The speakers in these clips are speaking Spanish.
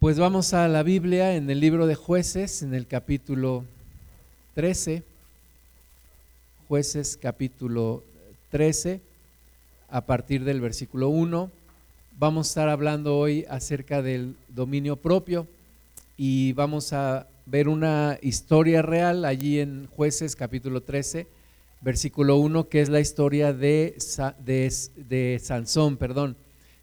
Pues vamos a la Biblia en el libro de jueces, en el capítulo 13. Jueces capítulo 13, a partir del versículo 1. Vamos a estar hablando hoy acerca del dominio propio y vamos a ver una historia real allí en jueces capítulo 13, versículo 1, que es la historia de, de, Sansón, perdón.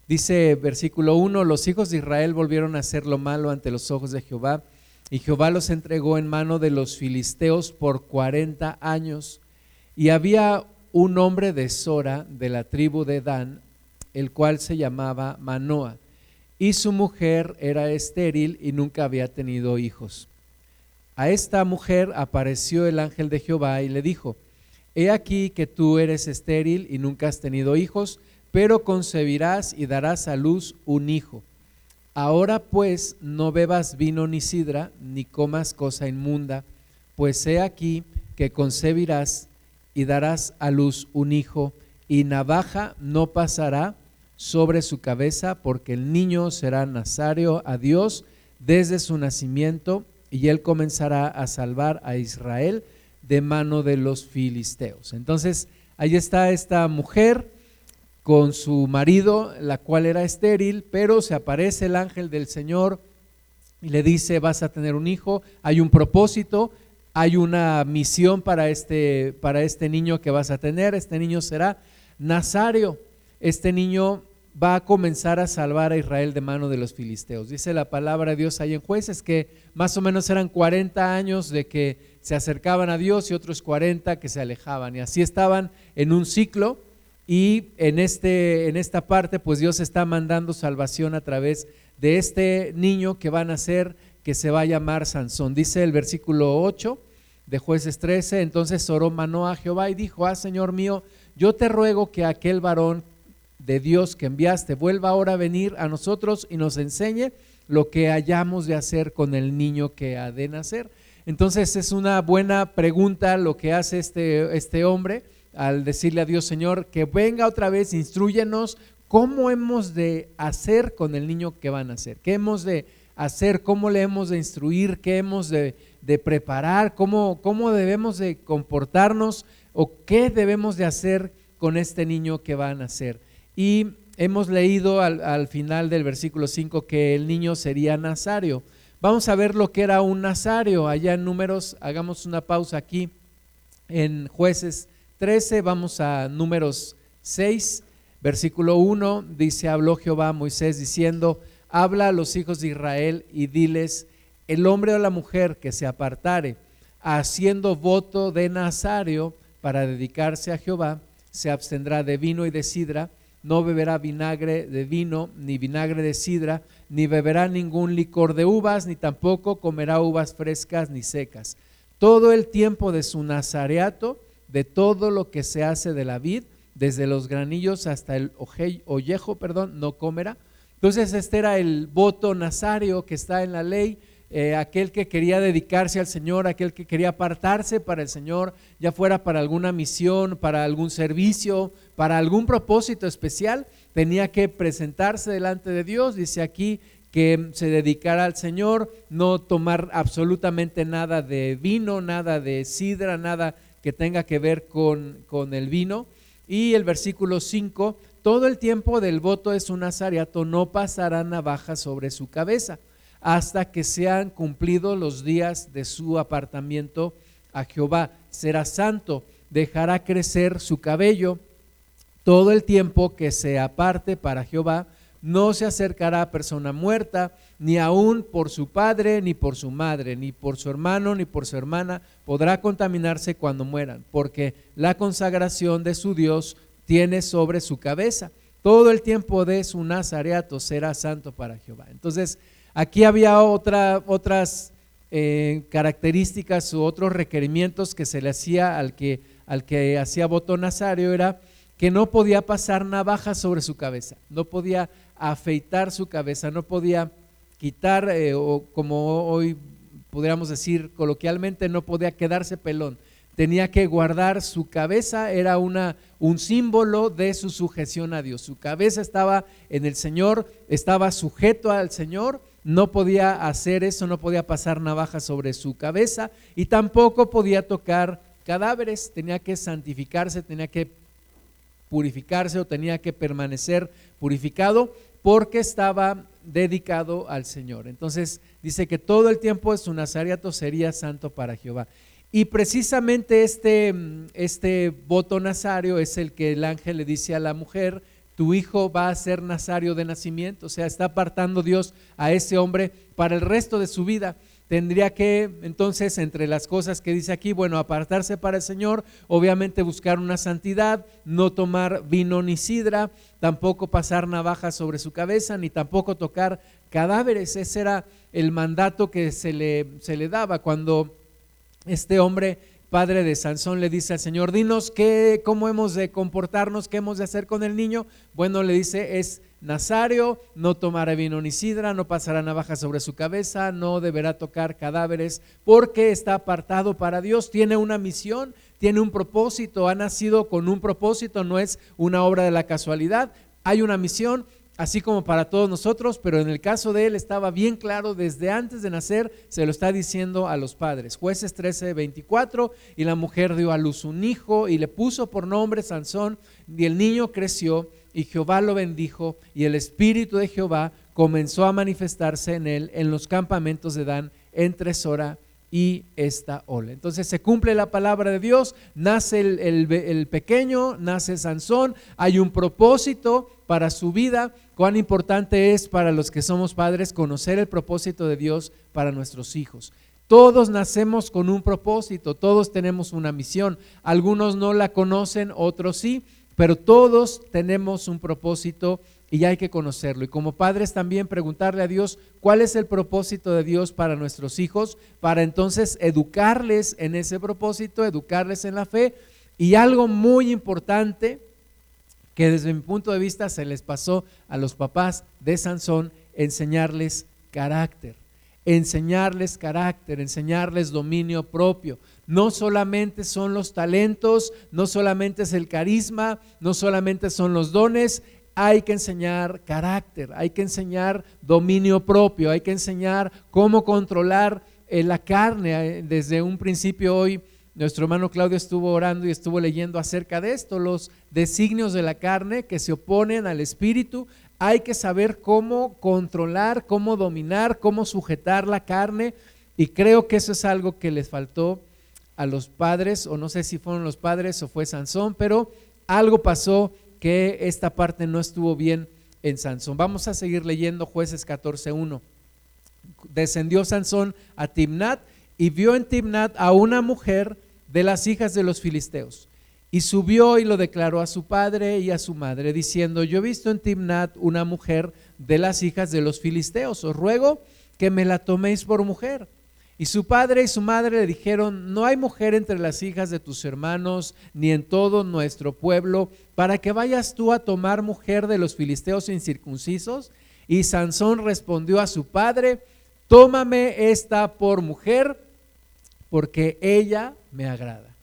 Dice versículo 1, los hijos de Israel volvieron a hacer lo malo ante los ojos de Jehová, y Jehová los entregó en mano de los filisteos por 40 años. Y había un hombre de Sora, de la tribu de Dan, el cual se llamaba Manoa, y su mujer era estéril y nunca había tenido hijos. A esta mujer apareció el ángel de Jehová y le dijo, He aquí que tú eres estéril y nunca has tenido hijos, pero concebirás y darás a luz un hijo. Ahora pues no bebas vino ni sidra, ni comas cosa inmunda, pues he aquí que concebirás y darás a luz un hijo, y navaja no pasará sobre su cabeza, porque el niño será nazario a Dios desde su nacimiento, y él comenzará a salvar a Israel de mano de los filisteos. Entonces, ahí está esta mujer con su marido, la cual era estéril, pero se aparece el ángel del Señor y le dice, vas a tener un hijo, hay un propósito, hay una misión para este, para este niño que vas a tener, este niño será Nazario, este niño va a comenzar a salvar a Israel de mano de los filisteos. Dice la palabra de Dios ahí en jueces que más o menos eran 40 años de que se acercaban a Dios y otros 40 que se alejaban. Y así estaban en un ciclo y en, este, en esta parte, pues Dios está mandando salvación a través de este niño que va a nacer, que se va a llamar Sansón. Dice el versículo 8 de jueces 13, entonces oró Manoa a Jehová y dijo, ah, Señor mío, yo te ruego que aquel varón de Dios que enviaste vuelva ahora a venir a nosotros y nos enseñe lo que hayamos de hacer con el niño que ha de nacer. Entonces es una buena pregunta lo que hace este, este hombre al decirle a Dios, Señor, que venga otra vez, instruyenos cómo hemos de hacer con el niño que van a nacer, qué hemos de hacer, cómo le hemos de instruir, qué hemos de, preparar, cómo, cómo debemos de comportarnos o qué debemos de hacer con este niño que va a nacer. Y hemos leído al, al final del versículo 5 que el niño sería nazario. Vamos a ver lo que era un nazario. Allá en números, hagamos una pausa aquí en jueces 13, vamos a números 6, versículo 1, dice, habló Jehová a Moisés diciendo, habla a los hijos de Israel y diles, el hombre o la mujer que se apartare haciendo voto de Nazario para dedicarse a Jehová, se abstendrá de vino y de sidra, no beberá vinagre de vino, ni vinagre de sidra, ni beberá ningún licor de uvas, ni tampoco comerá uvas frescas ni secas. Todo el tiempo de su nazareato de todo lo que se hace de la vid, desde los granillos hasta el ollejo, perdón, no comerá. Entonces este era el voto nazario que está en la ley, eh, aquel que quería dedicarse al Señor, aquel que quería apartarse para el Señor, ya fuera para alguna misión, para algún servicio, para algún propósito especial, tenía que presentarse delante de Dios. Dice aquí que se dedicara al Señor, no tomar absolutamente nada de vino, nada de sidra, nada que tenga que ver con, con el vino. Y el versículo 5, todo el tiempo del voto es un nazariato, no pasará navaja sobre su cabeza hasta que sean cumplidos los días de su apartamiento a Jehová. Será santo, dejará crecer su cabello todo el tiempo que se aparte para Jehová. No se acercará a persona muerta, ni aún por su padre, ni por su madre, ni por su hermano, ni por su hermana, podrá contaminarse cuando mueran, porque la consagración de su Dios tiene sobre su cabeza. Todo el tiempo de su nazareato será santo para Jehová. Entonces, aquí había otra, otras eh, características u otros requerimientos que se le hacía al que, al que hacía voto nazario, era que no podía pasar navaja sobre su cabeza, no podía afeitar su cabeza, no podía quitar, eh, o como hoy podríamos decir coloquialmente, no podía quedarse pelón. Tenía que guardar su cabeza, era una, un símbolo de su sujeción a Dios. Su cabeza estaba en el Señor, estaba sujeto al Señor no podía hacer eso, no podía pasar navaja sobre su cabeza y tampoco podía tocar cadáveres, tenía que santificarse, tenía que purificarse o tenía que permanecer purificado porque estaba dedicado al Señor. Entonces dice que todo el tiempo su nazariato sería santo para Jehová. Y precisamente este, este voto nazario es el que el ángel le dice a la mujer, tu hijo va a ser nazario de nacimiento, o sea, está apartando Dios a ese hombre para el resto de su vida tendría que entonces entre las cosas que dice aquí, bueno, apartarse para el Señor, obviamente buscar una santidad, no tomar vino ni sidra, tampoco pasar navajas sobre su cabeza, ni tampoco tocar cadáveres. Ese era el mandato que se le, se le daba cuando este hombre padre de Sansón le dice al Señor, dinos qué, cómo hemos de comportarnos, qué hemos de hacer con el niño. Bueno, le dice, es Nazario, no tomará vino ni sidra, no pasará navaja sobre su cabeza, no deberá tocar cadáveres, porque está apartado para Dios, tiene una misión, tiene un propósito, ha nacido con un propósito, no es una obra de la casualidad, hay una misión, así como para todos nosotros, pero en el caso de él estaba bien claro desde antes de nacer, se lo está diciendo a los padres. Jueces 13, 24, y la mujer dio a luz un hijo y le puso por nombre Sansón, y el niño creció y Jehová lo bendijo y el espíritu de Jehová comenzó a manifestarse en él en los campamentos de Dan entre Sora y esta ola. Entonces se cumple la palabra de Dios, nace el, pequeño, nace Sansón, hay un propósito para su vida. Cuán importante es para los que somos padres conocer el propósito de Dios para nuestros hijos. Todos nacemos con un propósito, todos tenemos una misión. Algunos no la conocen, otros sí, pero todos tenemos un propósito y hay que conocerlo. Y como padres también preguntarle a Dios cuál es el propósito de Dios para nuestros hijos, para entonces educarles en ese propósito, educarles en la fe. Y algo muy importante que desde mi punto de vista se les pasó a los papás de Sansón, enseñarles carácter, enseñarles carácter, enseñarles dominio propio no solamente son los talentos, no solamente es el carisma, no solamente son los dones, hay que enseñar carácter, hay que enseñar dominio propio, hay que enseñar cómo controlar eh, la carne. Desde un principio hoy nuestro hermano Claudio estuvo orando y estuvo leyendo acerca de esto, los designios de la carne que se oponen al espíritu. Hay que saber cómo controlar, cómo dominar, cómo sujetar la carne. Y creo que eso es algo que les faltó a los padres, o no sé si fueron los padres o fue Sansón, pero algo pasó que esta parte no estuvo bien en Sansón. Vamos a seguir leyendo jueces 14.1. Descendió Sansón a Timnat y vio en Timnat a una mujer de las hijas de los filisteos. Y subió y lo declaró a su padre y a su madre, diciendo, yo he visto en Timnat una mujer de las hijas de los filisteos, os ruego que me la toméis por mujer. Y su padre y su madre le dijeron, no hay mujer entre las hijas de tus hermanos, ni en todo nuestro pueblo, para que vayas tú a tomar mujer de los filisteos incircuncisos. Y Sansón respondió a su padre, tómame esta por mujer, porque ella me agrada.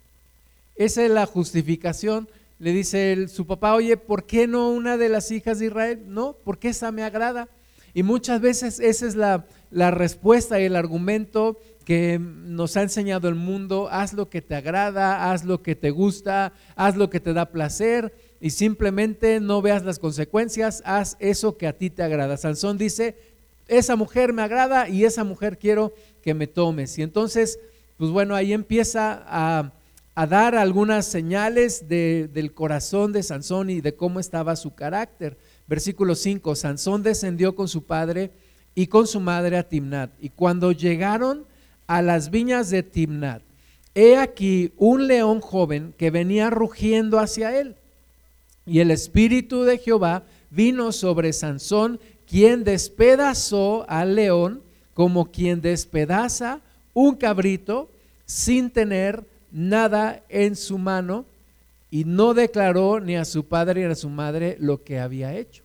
Esa es la justificación. Le dice su papá, oye, ¿por qué no una de las hijas de Israel? No, porque esa me agrada. Y muchas veces esa es la, la respuesta y el argumento que nos ha enseñado el mundo, haz lo que te agrada, haz lo que te gusta, haz lo que te da placer y simplemente no veas las consecuencias, haz eso que a ti te agrada. Sansón dice, esa mujer me agrada y esa mujer quiero que me tomes. Y entonces, pues bueno, ahí empieza a, dar algunas señales del corazón de Sansón y de cómo estaba su carácter. Versículo 5, Sansón descendió con su padre y con su madre a Timnat. Y cuando llegaron a las viñas de Timnat, he aquí un león joven que venía rugiendo hacia él. Y el espíritu de Jehová vino sobre Sansón, quien despedazó al león como quien despedaza un cabrito sin tener nada en su mano y no declaró ni a su padre ni a su madre lo que había hecho.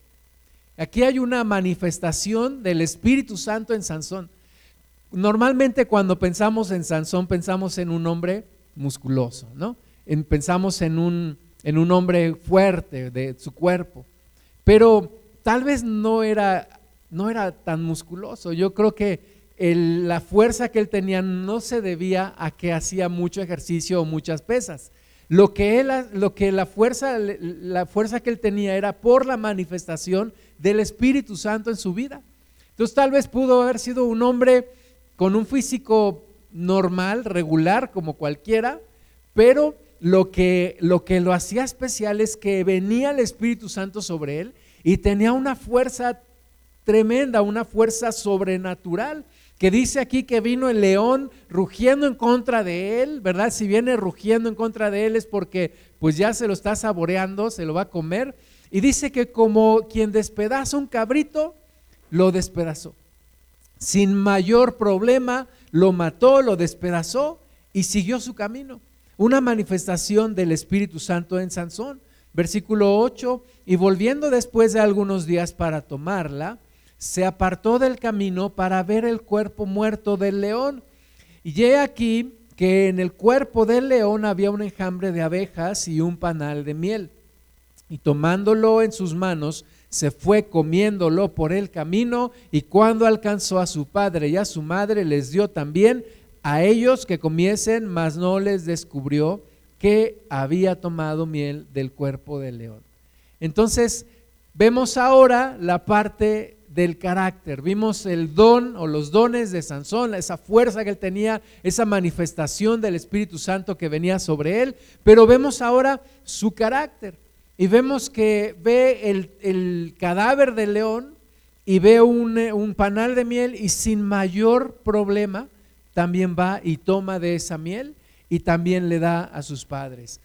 Aquí hay una manifestación del Espíritu Santo en Sansón. Normalmente cuando pensamos en Sansón pensamos en un hombre musculoso, ¿no? pensamos en un, en un hombre fuerte de su cuerpo, pero tal vez no era no era tan musculoso. Yo creo que la fuerza que él tenía no se debía a que hacía mucho ejercicio o muchas pesas. Lo que, él, lo que la, fuerza, la fuerza que él tenía era por la manifestación del Espíritu Santo en su vida. Entonces tal vez pudo haber sido un hombre con un físico normal, regular, como cualquiera, pero lo que, lo que lo hacía especial es que venía el Espíritu Santo sobre él y tenía una fuerza tremenda, una fuerza sobrenatural, que dice aquí que vino el león rugiendo en contra de él, ¿verdad? Si viene rugiendo en contra de él es porque pues ya se lo está saboreando, se lo va a comer. Y dice que como quien despedaza un cabrito, lo despedazó. Sin mayor problema, lo mató, lo despedazó y siguió su camino una manifestación del Espíritu Santo en Sansón. Versículo 8, y volviendo después de algunos días para tomarla, se apartó del camino para ver el cuerpo muerto del león. Y he aquí que en el cuerpo del león había un enjambre de abejas y un panal de miel. Y tomándolo en sus manos, se fue comiéndolo por el camino y cuando alcanzó a su padre y a su madre les dio también a ellos que comiesen, mas no les descubrió que había tomado miel del cuerpo del león. Entonces, vemos ahora la parte del carácter. Vimos el don o los dones de Sansón, esa fuerza que él tenía, esa manifestación del Espíritu Santo que venía sobre él, pero vemos ahora su carácter. Y vemos que ve el, cadáver del león y ve un, un panal de miel y sin mayor problema también va y toma de esa miel y también le da a sus padres.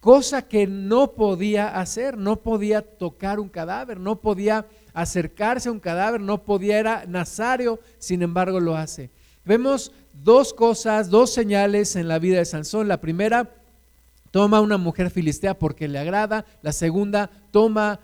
Cosa que no podía hacer, no podía tocar un cadáver, no podía acercarse a un cadáver, no podía, era nazario, sin embargo lo hace. Vemos dos cosas, dos señales en la vida de Sansón. La primera, toma una mujer filistea porque le agrada. La segunda, toma,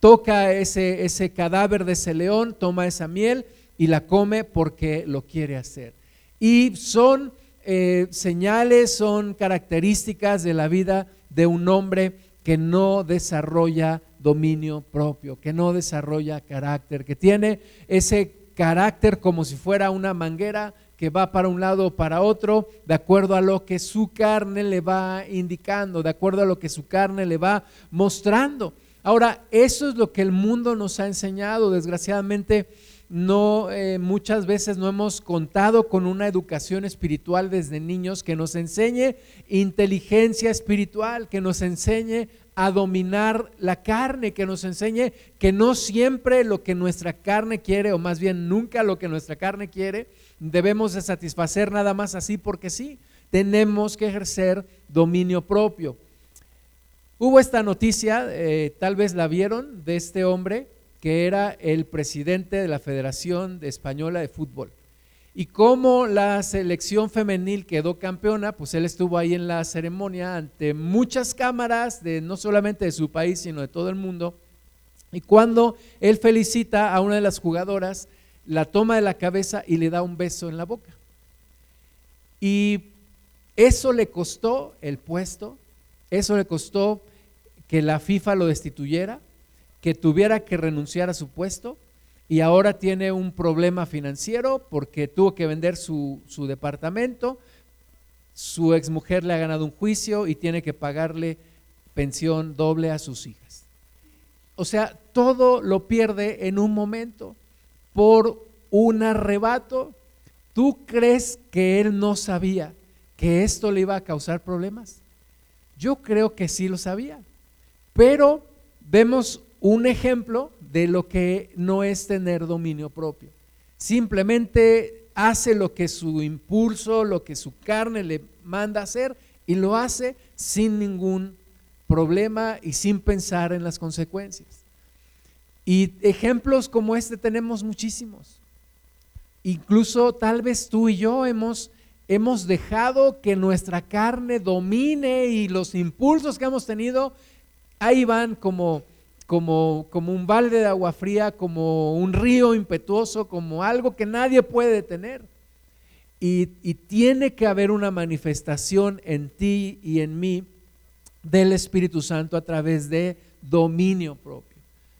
toca ese, ese cadáver de ese león, toma esa miel y la come porque lo quiere hacer. Y son eh, señales, son características de la vida de un hombre que no desarrolla dominio propio, que no desarrolla carácter, que tiene ese carácter como si fuera una manguera que va para un lado o para otro, de acuerdo a lo que su carne le va indicando, de acuerdo a lo que su carne le va mostrando. Ahora, eso es lo que el mundo nos ha enseñado. Desgraciadamente, no eh, muchas veces no hemos contado con una educación espiritual desde niños que nos enseñe inteligencia espiritual, que nos enseñe a dominar la carne, que nos enseñe que no siempre lo que nuestra carne quiere, o más bien nunca lo que nuestra carne quiere, debemos de satisfacer nada más así porque sí, tenemos que ejercer dominio propio. Hubo esta noticia, eh, tal vez la vieron, de este hombre que era el presidente de la Federación Española de Fútbol. Y como la selección femenil quedó campeona, pues él estuvo ahí en la ceremonia ante muchas cámaras, de, no solamente de su país, sino de todo el mundo. Y cuando él felicita a una de las jugadoras, la toma de la cabeza y le da un beso en la boca. Y eso le costó el puesto, eso le costó que la FIFA lo destituyera, que tuviera que renunciar a su puesto y ahora tiene un problema financiero porque tuvo que vender su, departamento, su exmujer le ha ganado un juicio y tiene que pagarle pensión doble a sus hijas. O sea, todo lo pierde en un momento por un arrebato. ¿Tú crees que él no sabía que esto le iba a causar problemas? Yo creo que sí lo sabía, pero vemos un ejemplo de lo que no es tener dominio propio. Simplemente hace lo que su impulso, lo que su carne le manda hacer y lo hace sin ningún problema y sin pensar en las consecuencias. Y ejemplos como este tenemos muchísimos. Incluso tal vez tú y yo hemos, hemos dejado que nuestra carne domine y los impulsos que hemos tenido ahí van como como, como un balde de agua fría, como un río impetuoso, como algo que nadie puede detener. Y, y, tiene que haber una manifestación en ti y en mí del Espíritu Santo a través de dominio propio.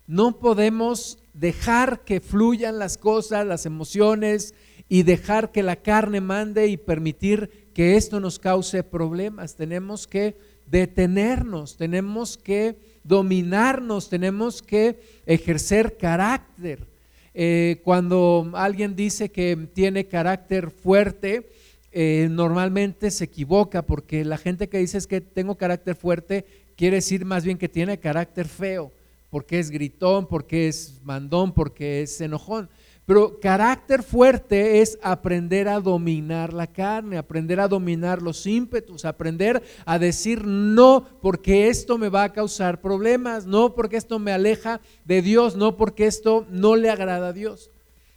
No podemos dejar que fluyan las cosas, las emociones y dejar que la carne mande y permitir que esto nos cause problemas. Tenemos que detenernos, tenemos que dominarnos, tenemos que ejercer carácter. Eh, cuando alguien dice que tiene carácter fuerte, eh, normalmente se equivoca porque la gente que dice es que tengo carácter fuerte quiere decir más bien que tiene carácter feo, porque es gritón, porque es mandón, porque es enojón. Pero carácter fuerte es aprender a dominar la carne, aprender a dominar los ímpetus, aprender a decir no porque esto me va a causar problemas, no porque esto me aleja de Dios, no porque esto no le agrada a Dios.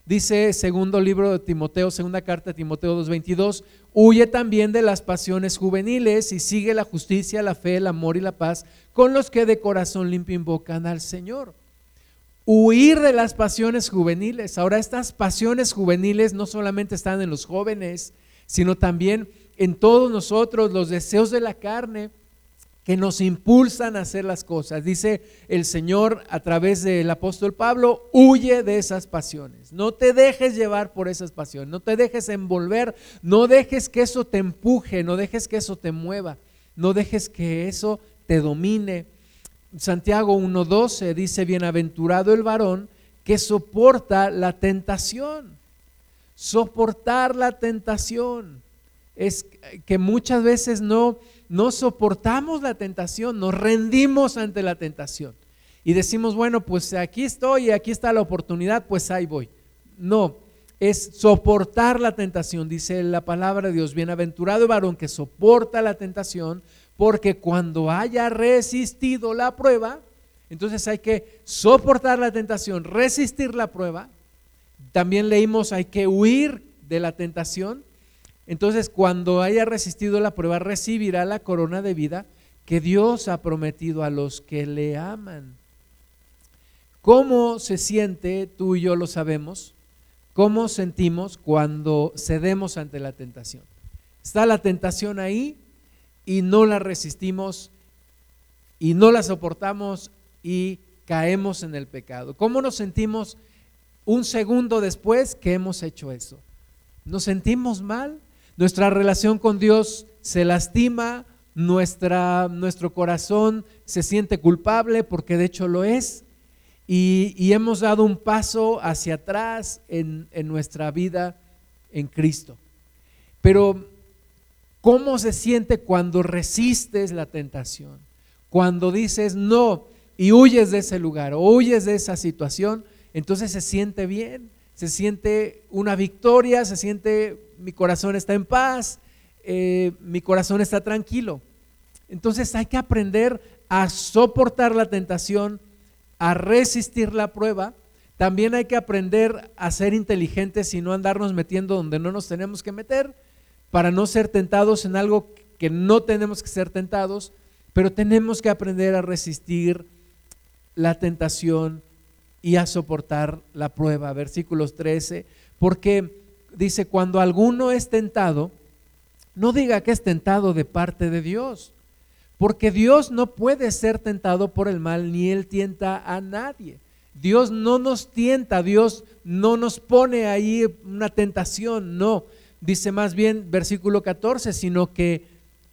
Dice segundo libro de Timoteo, segunda carta de Timoteo 2.22, huye también de las pasiones juveniles y sigue la justicia, la fe, el amor y la paz con los que de corazón limpio invocan al Señor huir de las pasiones juveniles. Ahora estas pasiones juveniles no solamente están en los jóvenes, sino también en todos nosotros, los deseos de la carne que nos impulsan a hacer las cosas. Dice el Señor a través del apóstol Pablo, huye de esas pasiones. No te dejes llevar por esas pasiones, no te dejes envolver, no dejes que eso te empuje, no dejes que eso te mueva, no dejes que eso te domine Santiago 1.12 dice, bienaventurado el varón que soporta la tentación. Soportar la tentación. Es que muchas veces no, no soportamos la tentación, nos rendimos ante la tentación. Y decimos, bueno, pues aquí estoy y aquí está la oportunidad, pues ahí voy. No, es soportar la tentación, dice la palabra de Dios. Bienaventurado el varón que soporta la tentación, porque cuando haya resistido la prueba, entonces hay que soportar la tentación, resistir la prueba. También leímos hay que huir de la tentación. Entonces cuando haya resistido la prueba, recibirá la corona de vida que Dios ha prometido a los que le aman. ¿Cómo se siente? Tú y yo lo sabemos. ¿Cómo sentimos cuando cedemos ante la tentación? Está la tentación ahí, y no la resistimos y no la soportamos y caemos en el pecado. ¿Cómo nos sentimos un segundo después que hemos hecho eso? ¿Nos sentimos mal? Nuestra relación con Dios se lastima, nuestra, nuestro corazón se siente culpable porque de hecho lo es. Y, hemos dado un paso hacia atrás en, en nuestra vida en Cristo. Pero ¿Cómo se siente cuando resistes la tentación? Cuando dices no y huyes de ese lugar o huyes de esa situación, entonces se siente bien, se siente una victoria, se siente mi corazón está en paz, eh, mi corazón está tranquilo. Entonces hay que aprender a soportar la tentación, a resistir la prueba. También hay que aprender a ser inteligentes y no andarnos metiendo donde no nos tenemos que meter para no ser tentados en algo que no tenemos que ser tentados, pero tenemos que aprender a resistir la tentación y a soportar la prueba. Versículos 13, porque dice, cuando alguno es tentado, no diga que es tentado de parte de Dios, porque Dios no puede ser tentado por el mal, ni Él tienta a nadie. Dios no nos tienta, Dios no nos pone ahí una tentación, no dice más bien versículo 14, sino que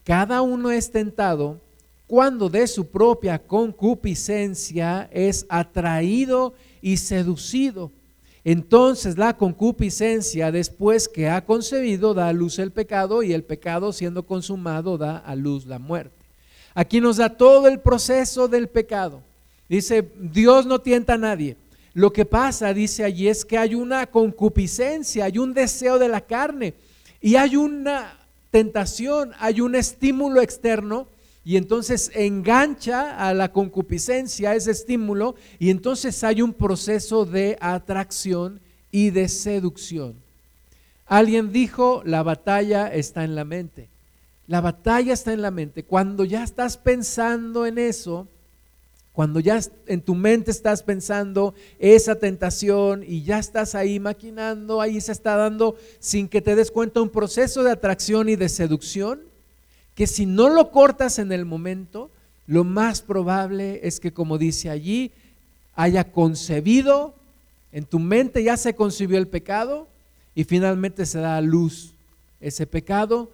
cada uno es tentado cuando de su propia concupiscencia es atraído y seducido. Entonces la concupiscencia, después que ha concebido, da a luz el pecado y el pecado siendo consumado da a luz la muerte. Aquí nos da todo el proceso del pecado. Dice, Dios no tienta a nadie. Lo que pasa, dice allí, es que hay una concupiscencia, hay un deseo de la carne y hay una tentación, hay un estímulo externo y entonces engancha a la concupiscencia ese estímulo y entonces hay un proceso de atracción y de seducción. Alguien dijo, la batalla está en la mente. La batalla está en la mente. Cuando ya estás pensando en eso, cuando ya en tu mente estás pensando esa tentación y ya estás ahí maquinando, ahí se está dando sin que te des cuenta un proceso de atracción y de seducción, que si no lo cortas en el momento, lo más probable es que, como dice allí, haya concebido En tu mente ya se concibió el pecado y finalmente se da a luz ese pecado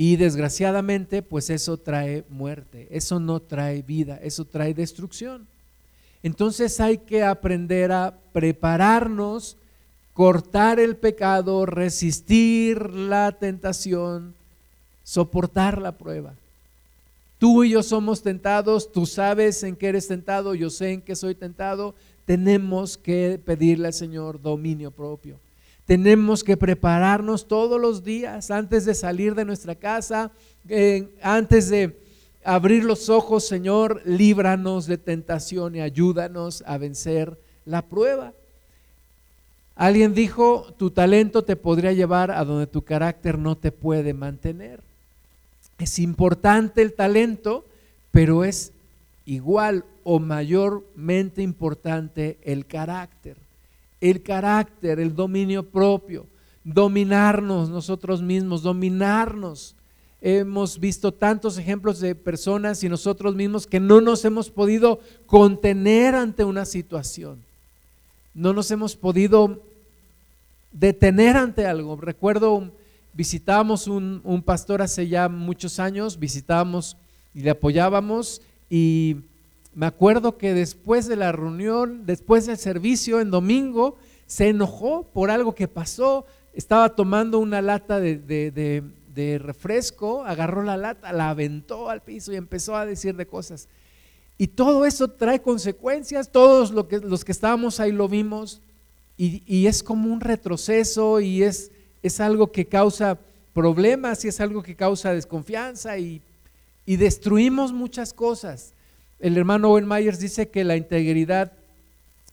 y desgraciadamente pues eso trae muerte, eso no trae vida, eso trae destrucción. Entonces hay que aprender a prepararnos, cortar el pecado, resistir la tentación, soportar la prueba. Tú y yo somos tentados, tú sabes en qué eres tentado, yo sé en qué soy tentado. Tenemos que pedirle al Señor dominio propio. Tenemos que prepararnos todos los días antes de salir de nuestra casa, antes de abrir los ojos, Señor, líbranos de tentación y ayúdanos a vencer la prueba. Alguien dijo, tu talento te podría llevar a donde tu carácter no te puede mantener. Es importante el talento, pero es igual o mayormente importante el carácter. El carácter, el dominio propio, dominarnos nosotros mismos, dominarnos. Hemos visto tantos ejemplos de personas y nosotros mismos que no nos hemos podido contener ante una situación. No nos hemos podido detener ante algo. Recuerdo visitábamos un, un, pastor hace ya muchos años, visitábamos y le apoyábamos y me acuerdo que después de la reunión, después del servicio en domingo, se enojó por algo que pasó, estaba tomando una lata de, refresco, agarró la lata, la aventó al piso y empezó a decir de cosas. Y todo eso trae consecuencias, todos los que, estábamos ahí lo vimos, y, es como un retroceso y es algo que causa problemas y es algo que causa desconfianza y, destruimos muchas cosas. El hermano Owen Myers dice que la integridad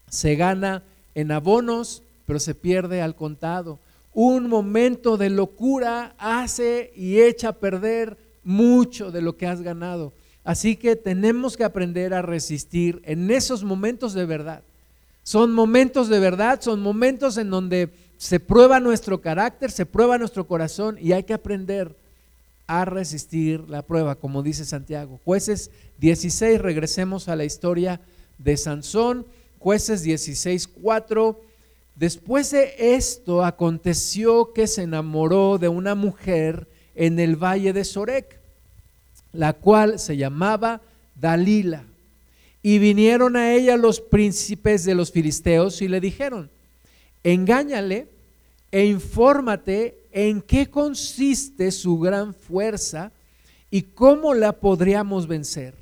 se gana en abonos, pero se pierde al contado. Un momento de locura hace y echa a perder mucho de lo que has ganado. Así que tenemos que aprender a resistir en esos momentos de verdad. Son momentos de verdad, son momentos en donde se prueba nuestro carácter, se prueba nuestro corazón y hay que aprender a resistir la prueba, como dice Santiago. Jueces 16, regresemos a la historia de Sansón. Jueces 16, 4. Después de esto aconteció que se enamoró de una mujer en el valle de Sorek, la cual se llamaba Dalila. Y vinieron a ella los príncipes de los filisteos y le dijeron, engáñale e infórmate en qué consiste su gran fuerza y cómo la podríamos vencer,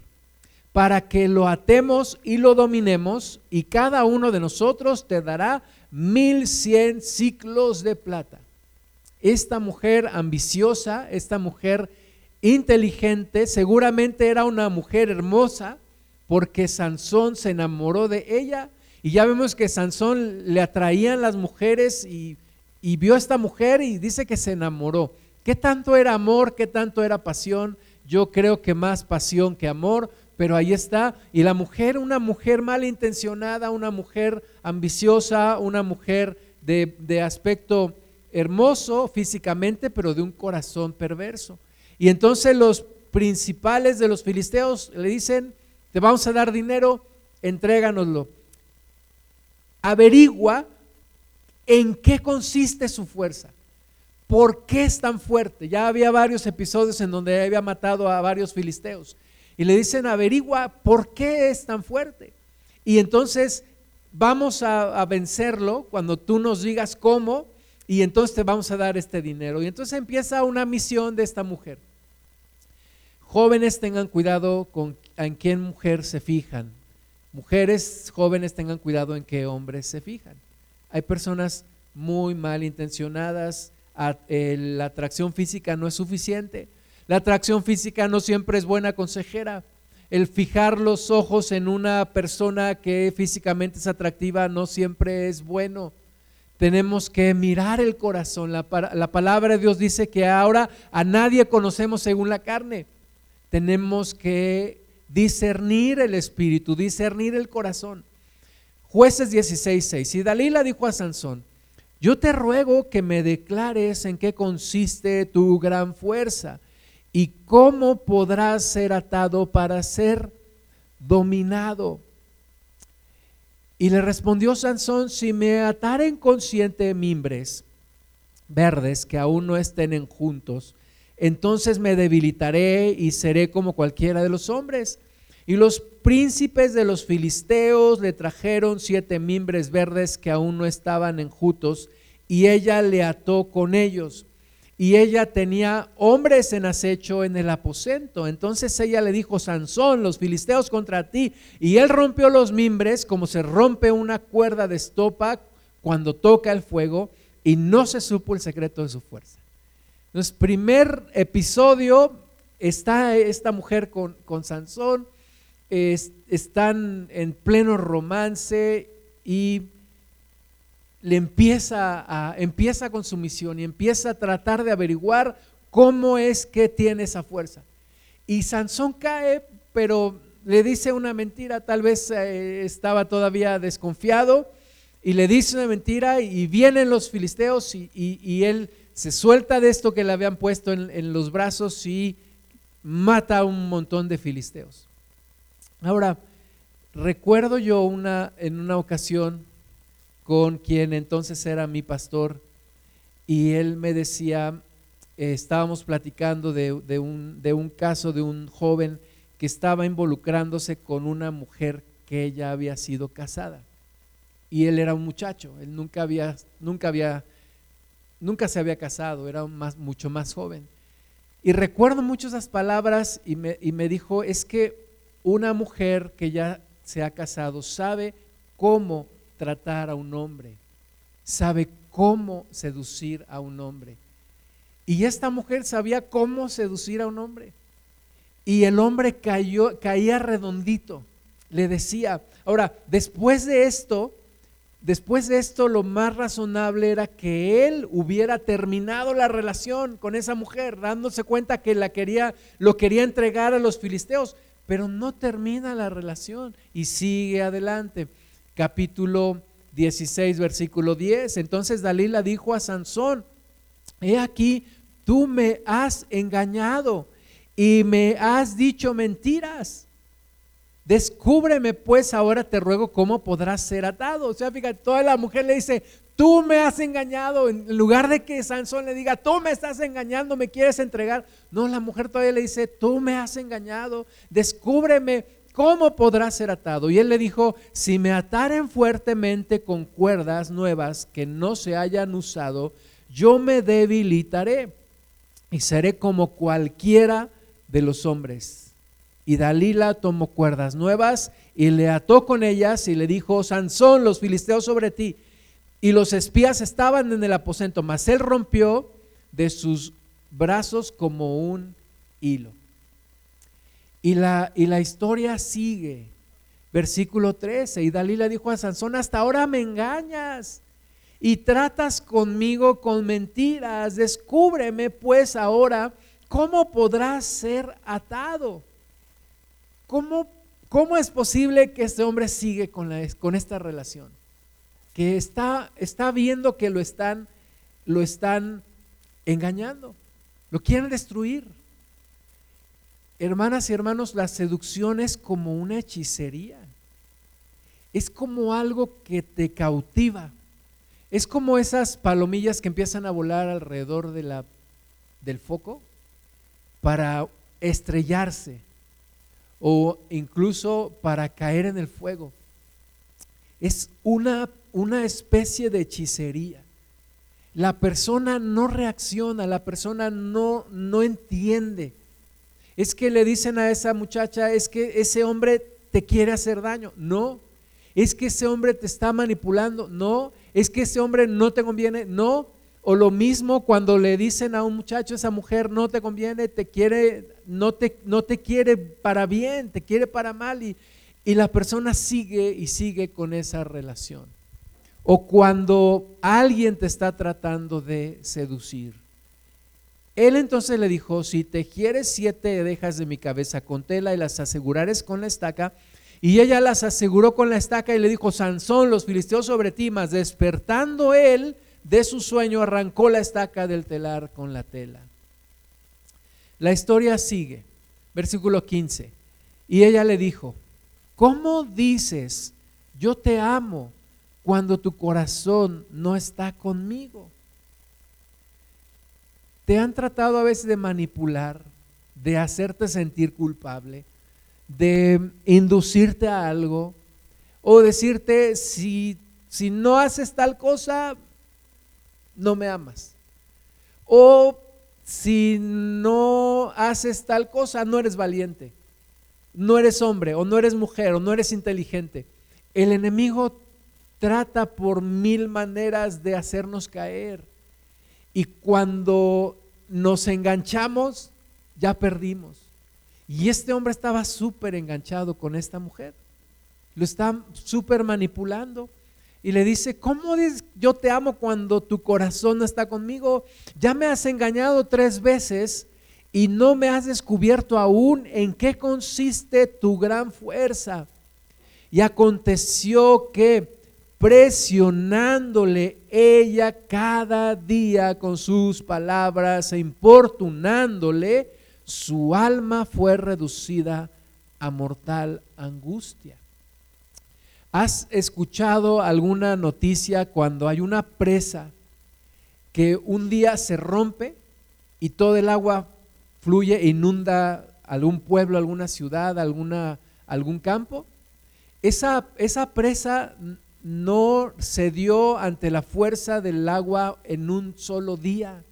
para que lo atemos y lo dominemos, y cada uno de nosotros te dará mil cien ciclos de plata. Esta mujer ambiciosa, esta mujer inteligente, seguramente era una mujer hermosa, porque Sansón se enamoró de ella y ya vemos que Sansón le atraían las mujeres y, vio a esta mujer y dice que se enamoró. ¿Qué tanto era amor? ¿Qué tanto era pasión? Yo creo que más pasión que amor, pero ahí está. Y la mujer, una mujer malintencionada, una mujer ambiciosa, una mujer de, de aspecto hermoso físicamente, pero de un corazón perverso. Y entonces los principales de los filisteos le dicen, te vamos a dar dinero, entréganoslo averigua en qué consiste su fuerza. ¿Por qué es tan fuerte? Ya había varios episodios en donde había matado a varios filisteos. Y le dicen, averigua por qué es tan fuerte. Y entonces vamos a, vencerlo cuando tú nos digas cómo y entonces te vamos a dar este dinero. Y entonces empieza una misión de esta mujer. Jóvenes tengan cuidado con en quién mujer se fijan. Mujeres jóvenes tengan cuidado en qué hombres se fijan. Hay personas muy mal intencionadas, la atracción física no es suficiente. La atracción física no siempre es buena consejera. El fijar los ojos en una persona que físicamente es atractiva no siempre es bueno. Tenemos que mirar el corazón. La, la, palabra de Dios dice que ahora a nadie conocemos según la carne. Tenemos que discernir el espíritu, discernir el corazón. Jueces 16:6. Y Dalila dijo a Sansón, yo te ruego que me declares en qué consiste tu gran fuerza y cómo podrás ser atado para ser dominado. Y le respondió Sansón, si me ataren con siete mimbres verdes que aún no estén juntos, entonces me debilitaré y seré como cualquiera de los hombres. Y los príncipes de los filisteos le trajeron siete mimbres verdes que aún no estaban enjutos, y ella le ató con ellos. Y ella tenía hombres en acecho en el aposento. Entonces ella le dijo, Sansón, los filisteos contra ti. Y él rompió los mimbres como se rompe una cuerda de estopa cuando toca el fuego, y no se supo el secreto de su fuerza. Entonces, primer episodio, está esta mujer con, con Sansón, están en pleno romance y le empieza, a, empieza con su misión y empieza a tratar de averiguar cómo es que tiene esa fuerza. Y Sansón cae, pero le dice una mentira, tal vez eh, estaba todavía desconfiado, y le dice una mentira y vienen los filisteos y, él se suelta de esto que le habían puesto en, en los brazos y mata a un montón de filisteos. Ahora, recuerdo yo una, en una ocasión con quien entonces era mi pastor y él me decía, eh, estábamos platicando de, un, de un caso de un joven que estaba involucrándose con una mujer que ella había sido casada. Y él era un muchacho, él nunca había, nunca había, nunca se había casado, era más, mucho más joven. Y recuerdo mucho esas palabras y me, y me dijo, es que una mujer que ya se ha casado sabe cómo tratar a un hombre, sabe cómo seducir a un hombre. Y esta mujer sabía cómo seducir a un hombre. Y el hombre cayó, caía redondito. Le decía, ahora, después de esto, después de esto lo más razonable era que él hubiera terminado la relación con esa mujer, dándose cuenta que la quería, lo quería entregar a los filisteos pero no termina la relación y sigue adelante. Capítulo 16, versículo 10. Entonces Dalila dijo a Sansón, he aquí, tú me has engañado y me has dicho mentiras. Descúbreme pues ahora te ruego cómo podrás ser atado. O sea, fíjate, toda la mujer le dice, tú me has engañado, en lugar de que Sansón le diga, tú me estás engañando, me quieres entregar. No, la mujer todavía le dice, tú me has engañado, descúbreme cómo podrás ser atado. Y él le dijo, si me ataren fuertemente con cuerdas nuevas que no se hayan usado, yo me debilitaré y seré como cualquiera de los hombres. Y Dalila tomó cuerdas nuevas y le ató con ellas y le dijo, Sansón, los filisteos sobre ti y los espías estaban en el aposento, mas él rompió de sus brazos como un hilo. Y la, y la historia sigue. Versículo 13. Y Dalila dijo a Sansón, hasta ahora me engañas y tratas conmigo con mentiras. Descúbreme pues ahora cómo podrás ser atado. ¿Cómo, cómo es posible que este hombre sigue con, la, con esta relación? Que está, está viendo que lo están, lo están engañando, lo quieren destruir. Hermanas y hermanos, la seducción es como una hechicería. Es como algo que te cautiva. Es como esas palomillas que empiezan a volar alrededor de la, del foco para estrellarse o incluso para caer en el fuego. Es una una especie de hechicería. La persona no reacciona, la persona no, no entiende. Es que le dicen a esa muchacha, es que ese hombre te quiere hacer daño. No, es que ese hombre te está manipulando. No, es que ese hombre no te conviene. No, o lo mismo cuando le dicen a un muchacho, esa mujer no te conviene, te quiere, no te, no te quiere para bien, te quiere para mal y, y la persona sigue y sigue con esa relación o cuando alguien te está tratando de seducir. Él entonces le dijo, si te quieres siete dejas de mi cabeza con tela y las asegurares con la estaca, y ella las aseguró con la estaca y le dijo, Sansón, los filisteos sobre ti, mas despertando él de su sueño, arrancó la estaca del telar con la tela. La historia sigue, versículo 15. Y ella le dijo, ¿cómo dices Yo te amo cuando tu corazón no está conmigo. Te han tratado a veces de manipular, de hacerte sentir culpable, de inducirte a algo o decirte, si, si no haces tal cosa, no me amas. O si no haces tal cosa, no eres valiente, no eres hombre, o no eres mujer, o no eres inteligente. El enemigo trata por mil maneras de hacernos caer. Y cuando nos enganchamos, ya perdimos. Y este hombre estaba súper enganchado con esta mujer. Lo está súper manipulando y le dice, ¿cómo yo te amo cuando tu corazón no está conmigo? Ya me has engañado tres veces y no me has descubierto aún en qué consiste tu gran fuerza. Y aconteció que presionándole ella cada día con sus palabras e importunándole, su alma fue reducida a mortal angustia. ¿Has escuchado alguna noticia cuando hay una presa que un día se rompe y todo el agua fluye e inunda algún pueblo, alguna ciudad, alguna, algún campo? Esa, esa presa no se dio ante la fuerza del agua en un solo día,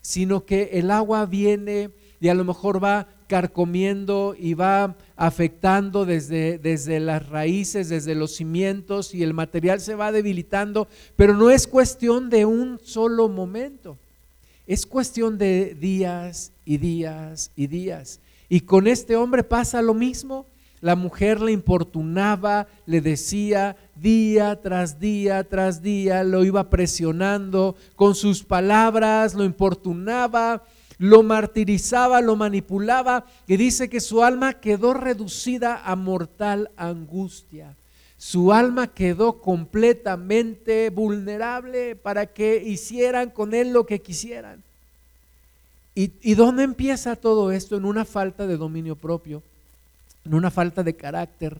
sino que el agua viene y a lo mejor va carcomiendo y va afectando desde, desde las raíces, desde los cimientos y el material se va debilitando, pero no es cuestión de un solo momento, es cuestión de días y días y días. Y con este hombre pasa lo mismo. La mujer le importunaba, le decía día tras día tras día, lo iba presionando con sus palabras, lo importunaba, lo martirizaba, lo manipulaba, y dice que su alma quedó reducida a mortal angustia. Su alma quedó completamente vulnerable para que hicieran con él lo que quisieran. ¿Y, ¿Y dónde empieza todo esto? En una falta de dominio propio, en una falta de carácter,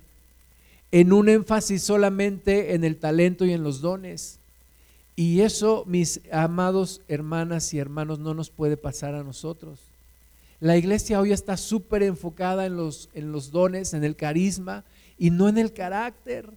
en un énfasis solamente en el talento y en los dones y eso, mis amados hermanas y hermanos, no nos puede pasar a nosotros. La iglesia hoy está súper enfocada en los dones, en el carisma y no en el carácter.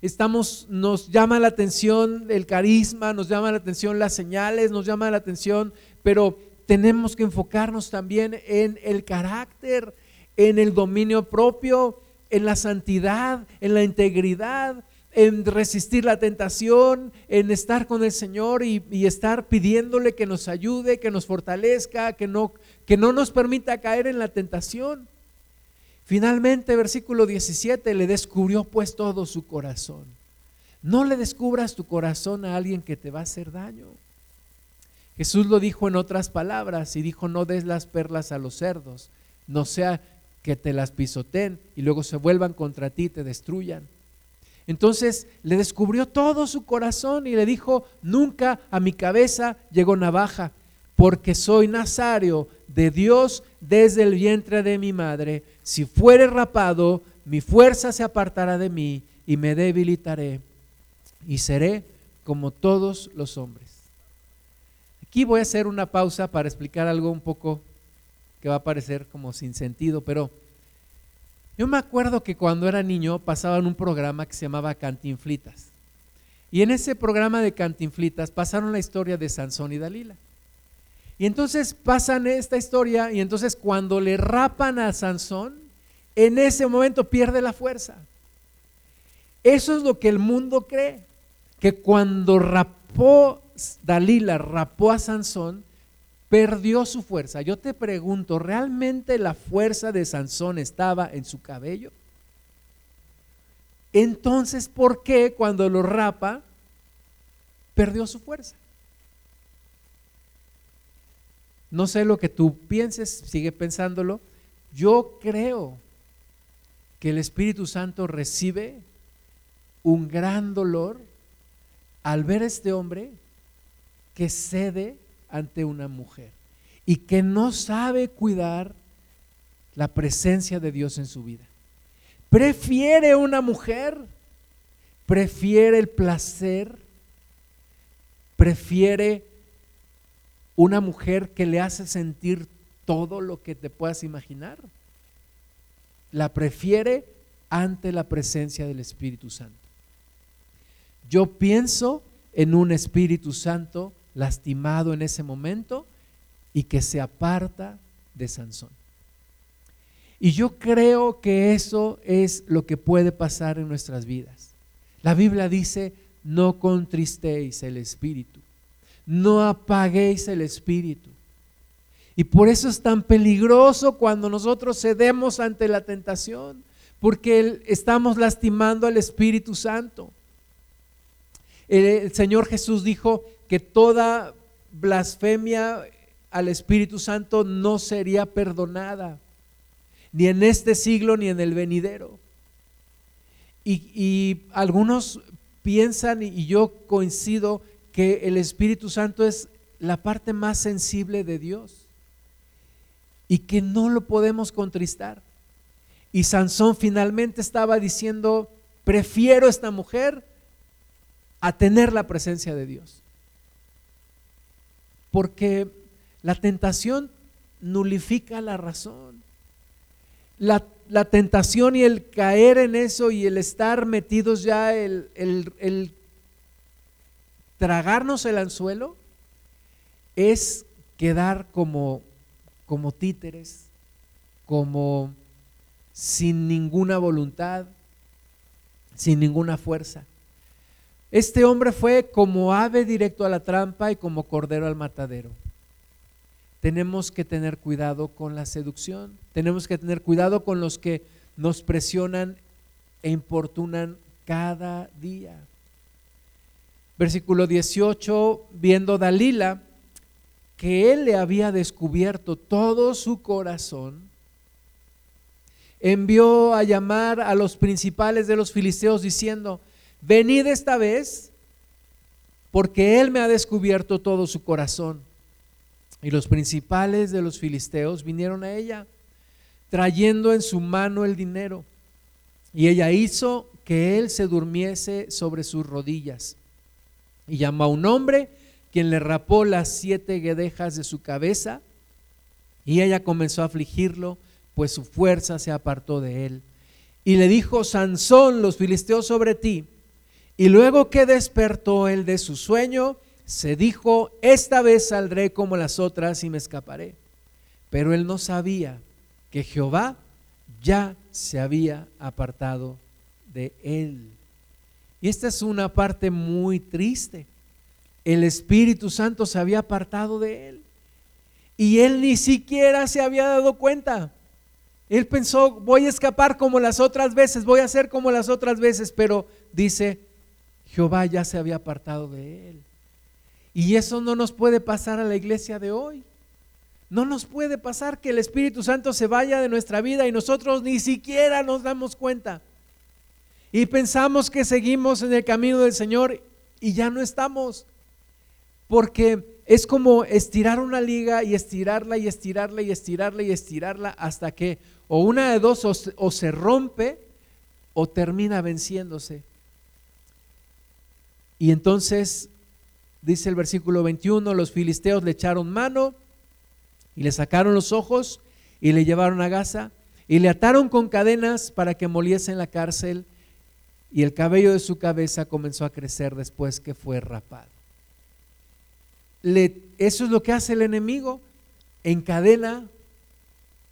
Estamos, nos llama la atención el carisma, nos llama la atención las señales, nos llama la atención, pero tenemos que enfocarnos también en el carácter, en el dominio propio, en la santidad, en la integridad, en resistir la tentación, en estar con el Señor y, estar pidiéndole que nos ayude, que nos fortalezca, que no, que no nos permita caer en la tentación. Finalmente, versículo 17, le descubrió pues todo su corazón. No le descubras tu corazón a alguien que te va a hacer daño. Jesús lo dijo en otras palabras y dijo, no des las perlas a los cerdos, no sea que te las pisoteen y luego se vuelvan contra ti y te destruyan. Entonces le descubrió todo su corazón y le dijo, nunca a mi cabeza llegó navaja, porque soy nazario de Dios desde el vientre de mi madre. Si fuere rapado, mi fuerza se apartará de mí y me debilitaré y seré como todos los hombres. Aquí voy a hacer una pausa para explicar algo un poco que va a parecer como sin sentido, pero yo me acuerdo que cuando era niño pasaban un programa que se llamaba Cantinflitas. Y en ese programa de Cantinflitas pasaron la historia de Sansón y Dalila. Y entonces pasan esta historia y entonces cuando le rapan a Sansón, en ese momento pierde la fuerza. Eso es lo que el mundo cree, que cuando rapó Dalila, rapó a Sansón, perdió su fuerza. Yo te pregunto, ¿realmente la fuerza de Sansón estaba en su cabello? Entonces, ¿por qué cuando lo rapa perdió su fuerza? No sé lo que tú pienses, sigue pensándolo. Yo creo que el Espíritu Santo recibe un gran dolor al ver a este hombre que cede ante una mujer y que no sabe cuidar la presencia de Dios en su vida. Prefiere una mujer prefiere el placer, prefiere una mujer que le hace sentir todo lo que te puedas imaginar. La prefiere ante la presencia del Espíritu Santo. Yo pienso en un Espíritu Santo lastimado en ese momento y que se aparta de Sansón. Y yo creo que eso es lo que puede pasar en nuestras vidas. La Biblia dice, no contristéis el Espíritu, no apaguéis el Espíritu. Y por eso es tan peligroso cuando nosotros cedemos ante la tentación, porque estamos lastimando al Espíritu Santo. El Señor Jesús dijo que toda blasfemia al Espíritu Santo no sería perdonada, ni en este siglo ni en el venidero. Y, algunos piensan, y yo coincido, que el Espíritu Santo es la parte más sensible de Dios y que no lo podemos contristar. Y Sansón finalmente estaba diciendo, prefiero esta mujer a tener la presencia de Dios. Porque la tentación nulifica la razón. La, tentación y el caer en eso y el estar metidos ya, el, el tragarnos el anzuelo, es quedar como, como títeres, como sin ninguna voluntad, sin ninguna fuerza. Este hombre fue como ave directo a la trampa y como cordero al matadero. Tenemos que tener cuidado con la seducción, tenemos que tener cuidado con los que nos presionan e importunan cada día. Versículo 18, viendo Dalila que él le había descubierto todo su corazón, envió a llamar a los principales de los filisteos diciendo, venid esta vez, porque él me ha descubierto todo su corazón. Y los principales de los filisteos vinieron a ella, trayendo en su mano el dinero. Y ella hizo que él se durmiese sobre sus rodillas. Y llamó a un hombre, quien le rapó las siete guedejas de su cabeza. Y ella comenzó a afligirlo, pues su fuerza se apartó de él. Y le dijo, Sansón, los filisteos sobre ti. Y luego que despertó él de su sueño, se dijo, esta vez saldré como las otras y me escaparé. Pero él no sabía que Jehová ya se había apartado de él. Y esta es una parte muy triste. El Espíritu Santo se había apartado de él. Y él ni siquiera se había dado cuenta. Él pensó, voy a escapar como las otras veces, voy a hacer como las otras veces, pero dice, Jehová ya se había apartado de él. Y eso no nos puede pasar a la iglesia de hoy. No nos puede pasar que el Espíritu Santo se vaya de nuestra vida y nosotros ni siquiera nos damos cuenta. Y pensamos que seguimos en el camino del Señor y ya no estamos. Porque es como estirar una liga y estirarla y estirarla y estirarla y estirarla hasta que o una de dos o, se rompe o termina venciéndose. Y entonces, dice el versículo 21, los filisteos le echaron mano y le sacaron los ojos y le llevaron a Gaza y le ataron con cadenas para que moliese en la cárcel y el cabello de su cabeza comenzó a crecer después que fue rapado. eso es lo que hace el enemigo, encadena,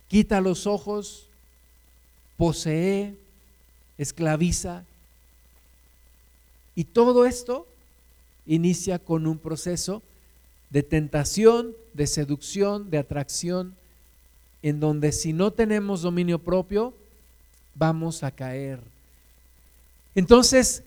quita los ojos, posee, esclaviza y todo esto inicia con un proceso de tentación, de seducción, de atracción, en donde si no tenemos dominio propio, vamos a caer. Entonces,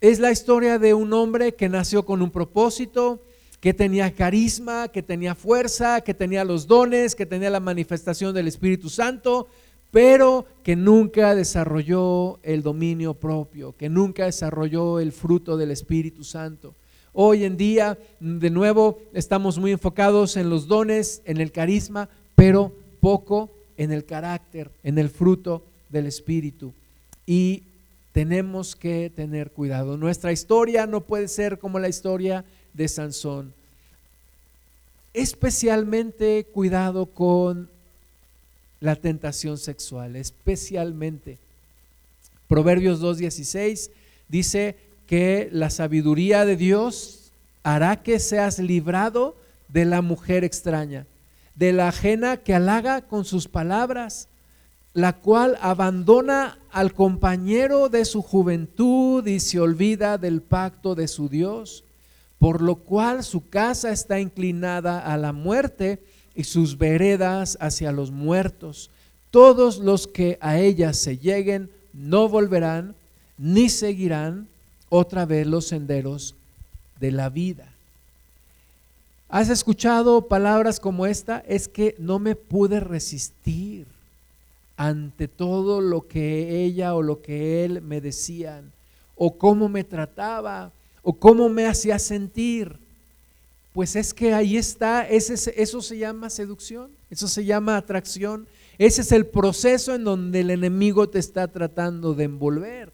es la historia de un hombre que nació con un propósito, que tenía carisma, que tenía fuerza, que tenía los dones, que tenía la manifestación del Espíritu Santo, pero que nunca desarrolló el dominio propio, que nunca desarrolló el fruto del Espíritu Santo. Hoy en día, de nuevo, estamos muy enfocados en los dones, en el carisma, pero poco en el carácter, en el fruto del Espíritu. Y tenemos que tener cuidado. Nuestra historia no puede ser como la historia de Sansón. Especialmente cuidado con la tentación sexual, especialmente. Proverbios 2.16 dice que la sabiduría de Dios hará que seas librado de la mujer extraña, de la ajena que halaga con sus palabras, la cual abandona al compañero de su juventud y se olvida del pacto de su Dios, por lo cual su casa está inclinada a la muerte y sus veredas hacia los muertos. Todos los que a ella se lleguen no volverán ni seguirán otra vez los senderos de la vida. ¿Has escuchado palabras como esta? Es que no me pude resistir ante todo lo que ella o lo que él me decían, o cómo me trataba, o cómo me hacía sentir. Pues es que ahí está, ese, eso se llama seducción, eso se llama atracción, ese es el proceso en donde el enemigo te está tratando de envolver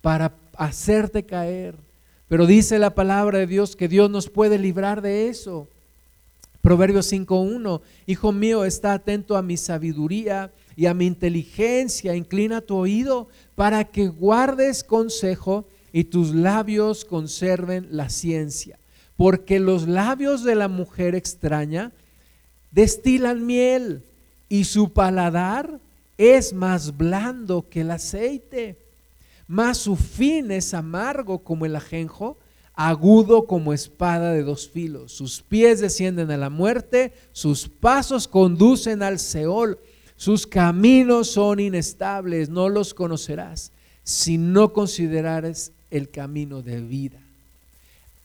para hacerte caer. Pero dice la palabra de Dios que Dios nos puede librar de eso. Proverbios 5.1, Hijo mío, está atento a mi sabiduría y a mi inteligencia, inclina tu oído para que guardes consejo y tus labios conserven la ciencia. Porque los labios de la mujer extraña destilan miel y su paladar es más blando que el aceite mas su fin es amargo como el ajenjo, agudo como espada de dos filos. Sus pies descienden a la muerte, sus pasos conducen al Seol, sus caminos son inestables, no los conocerás si no considerares el camino de vida.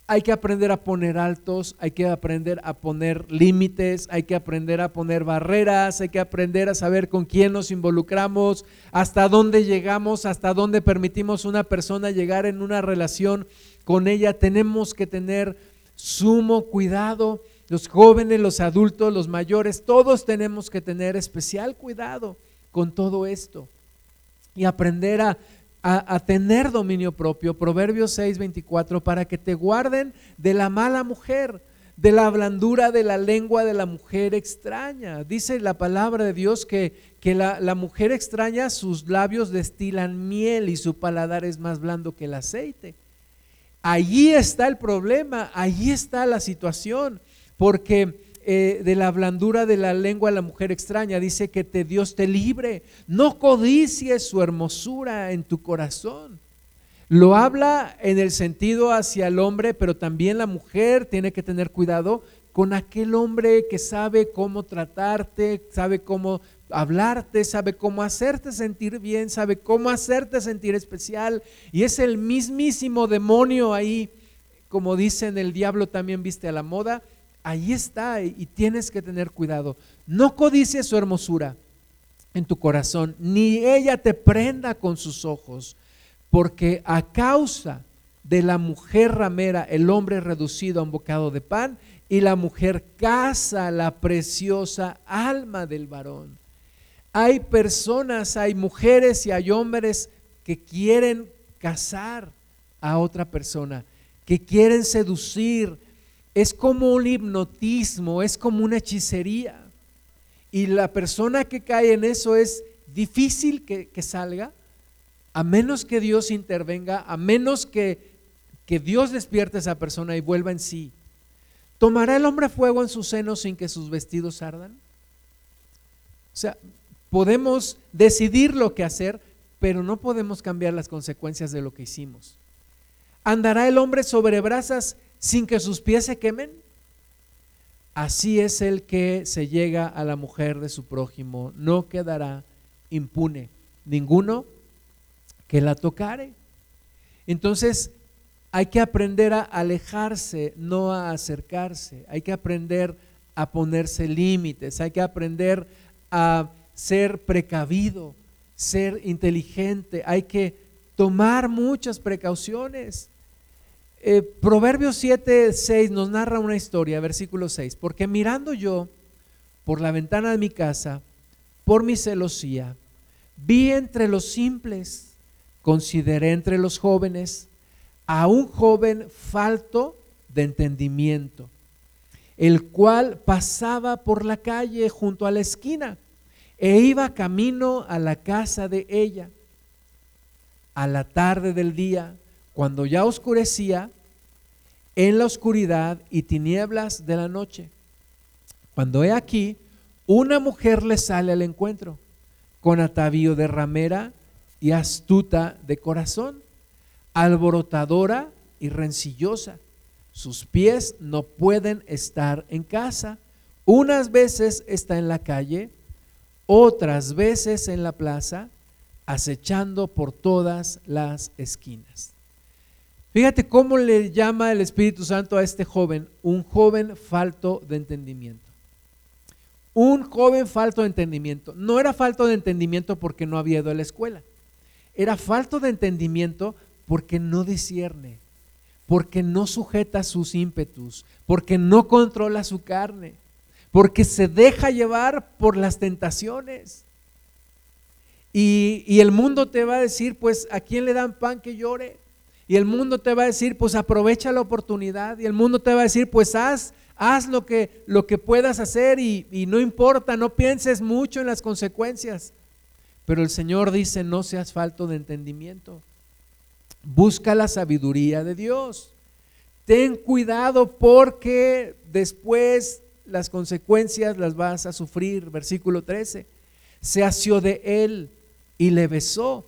Hay que aprender a poner altos, hay que aprender a poner límites, hay que aprender a poner barreras, hay que aprender a saber con quién nos involucramos, hasta dónde llegamos, hasta dónde permitimos a una persona llegar en una relación con ella. Tenemos que tener sumo cuidado. Los jóvenes, los adultos, los mayores, todos tenemos que tener especial cuidado con todo esto y aprender a tener dominio propio, Proverbios 6, 24, para que te guarden de la mala mujer, de la blandura de la lengua de la mujer extraña. Dice la palabra de Dios que, la, mujer extraña, sus labios destilan miel y su paladar es más blando que el aceite. Allí está el problema, allí está la situación, porque eh, de la blandura de la lengua la mujer extraña. Dice que te, Dios te libre. No codicies su hermosura en tu corazón. Lo habla en el sentido hacia el hombre, pero también la mujer tiene que tener cuidado con aquel hombre que sabe cómo tratarte, sabe cómo hablarte, sabe cómo hacerte sentir bien, sabe cómo hacerte sentir especial. Y es el mismísimo demonio ahí, como dicen, el diablo también viste a la moda, ahí está y tienes que tener cuidado. No codicies su hermosura en tu corazón, ni ella te prenda con sus ojos, porque a causa de la mujer ramera el hombre es reducido a un bocado de pan y la mujer caza la preciosa alma del varón. Hay personas, hay mujeres y hay hombres que quieren casar a otra persona, que quieren seducir, es como un hipnotismo, es como una hechicería. Y la persona que cae en eso es difícil que, salga, a menos que Dios intervenga, a menos que, que Dios despierte a esa persona y vuelva en sí. ¿Tomará el hombre fuego en sus senos sin que sus vestidos ardan? O sea, podemos decidir lo que hacer, pero no podemos cambiar las consecuencias de lo que hicimos. ¿Andará el hombre sobre brasas sin que sus pies se quemen? Así es el que se llega a la mujer de su prójimo, no quedará impune ninguno que la tocare. Entonces hay que aprender a alejarse, no a acercarse. Hay que aprender a ponerse límites, hay que aprender a ser precavido, ser inteligente, hay que tomar muchas precauciones. Eh, Proverbios 7, 6 nos narra una historia, versículo 6, porque mirando yo por la ventana de mi casa, por mi celosía, vi entre los simples consideré entre los jóvenes a un joven falto de entendimiento, el cual pasaba por la calle junto a la esquina e iba camino a la casa de ella. A la tarde del día, cuando ya oscurecía, en la oscuridad y tinieblas de la noche, cuando he aquí, una mujer le sale al encuentro con atavío de ramera y astuta de corazón, alborotadora y rencillosa. Sus pies no pueden estar en casa. Unas veces está en la calle, otras veces en la plaza, acechando por todas las esquinas. Fíjate cómo le llama el Espíritu Santo a este joven, un joven falto de entendimiento. Un joven falto de entendimiento. No era falto de entendimiento porque no había ido a la escuela. Era falto de entendimiento porque no discierne, porque no sujeta sus ímpetus, porque no controla su carne, porque se deja llevar por las tentaciones. Y, el mundo te va a decir, pues, ¿a quién le dan pan que llore? Y el mundo te va a decir, pues, aprovecha la oportunidad. Y el mundo te va a decir, pues, haz, haz lo que, lo que puedas hacer y no importa, no pienses mucho en las consecuencias. Pero el Señor dice, no seas falto de entendimiento. Busca la sabiduría de Dios. Ten cuidado porque después las consecuencias las vas a sufrir. Versículo 13. Se asió de él y le besó.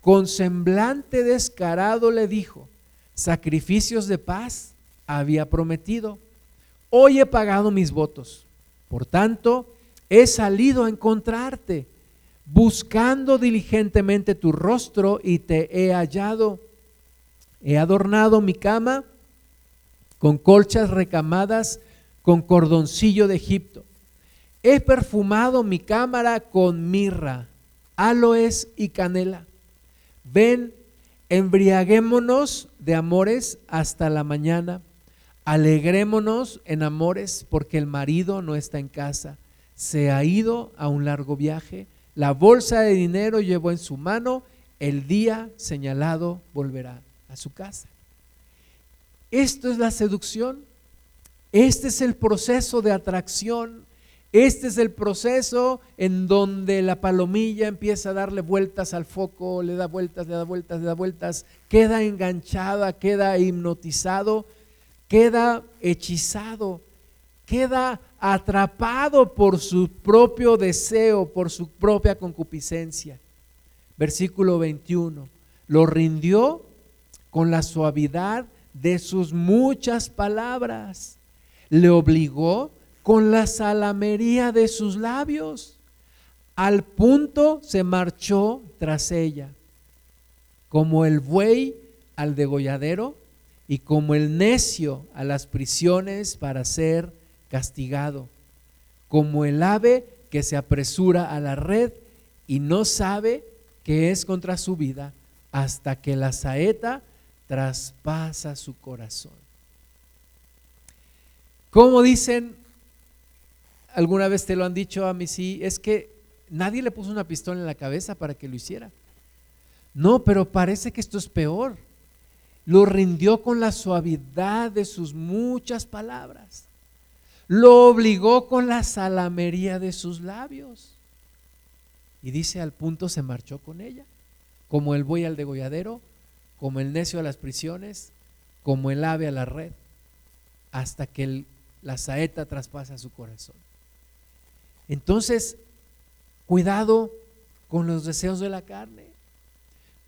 Con semblante descarado le dijo, sacrificios de paz había prometido. Hoy he pagado mis votos. Por tanto, he salido a encontrarte buscando diligentemente tu rostro y te he hallado. He adornado mi cama con colchas recamadas con cordoncillo de Egipto. He perfumado mi cámara con mirra, aloes y canela. Ven, embriaguémonos de amores hasta la mañana. Alegrémonos en amores porque el marido no está en casa. Se ha ido a un largo viaje la bolsa de dinero llevó en su mano, el día señalado volverá a su casa. Esto es la seducción, este es el proceso de atracción, este es el proceso en donde la palomilla empieza a darle vueltas al foco, le da vueltas, le da vueltas, le da vueltas, queda enganchada, queda hipnotizado, queda hechizado, queda atrapado por su propio deseo, por su propia concupiscencia. Versículo 21. Lo rindió con la suavidad de sus muchas palabras. Le obligó con la salamería de sus labios. Al punto se marchó tras ella, como el buey al degolladero y como el necio a las prisiones para ser castigado, como el ave que se apresura a la red y no sabe que es contra su vida hasta que la saeta traspasa su corazón. Como dicen, alguna vez te lo han dicho a mí, sí, es que nadie le puso una pistola en la cabeza para que lo hiciera. No, pero parece que esto es peor. Lo rindió con la suavidad de sus muchas palabras lo obligó con la salamería de sus labios. Y dice, al punto se marchó con ella, como el buey al degolladero, como el necio a las prisiones, como el ave a la red, hasta que la saeta traspasa su corazón. Entonces, cuidado con los deseos de la carne,